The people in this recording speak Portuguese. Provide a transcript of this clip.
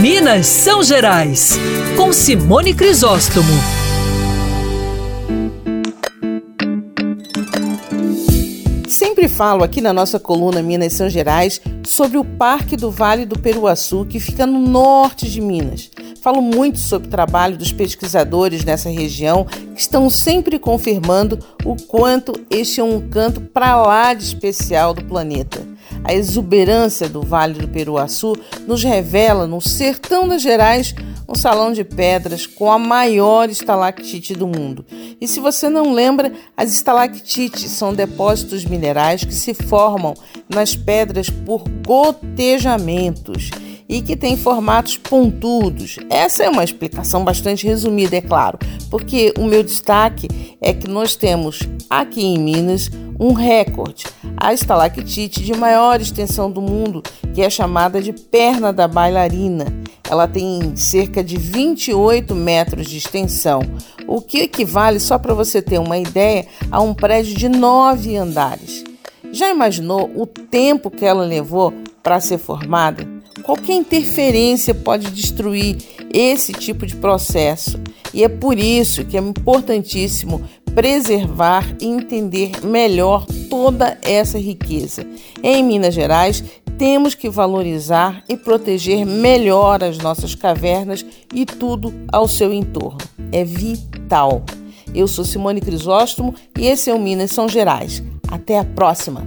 Minas São Gerais, com Simone Crisóstomo. Sempre falo aqui na nossa coluna Minas São Gerais sobre o Parque do Vale do Peruaçu, que fica no norte de Minas. Falo muito sobre o trabalho dos pesquisadores nessa região que estão sempre confirmando o quanto este é um canto para lá de especial do planeta. A exuberância do Vale do Peruaçu nos revela, no sertão das Gerais, um salão de pedras com a maior estalactite do mundo. E se você não lembra, as estalactites são depósitos minerais que se formam nas pedras por gotejamentos e que tem formatos pontudos. Essa é uma explicação bastante resumida, é claro, porque o meu destaque é que nós temos aqui em Minas um recorde, a estalactite de maior extensão do mundo, que é chamada de perna da bailarina. Ela tem cerca de 28 metros de extensão, o que equivale, só para você ter uma ideia, a um prédio de nove andares. Já imaginou o tempo que ela levou para ser formada? Qualquer interferência pode destruir esse tipo de processo e é por isso que é importantíssimo preservar e entender melhor toda essa riqueza. Em Minas Gerais, temos que valorizar e proteger melhor as nossas cavernas e tudo ao seu entorno. É vital. Eu sou Simone Crisóstomo e esse é o Minas São Gerais. Até a próxima!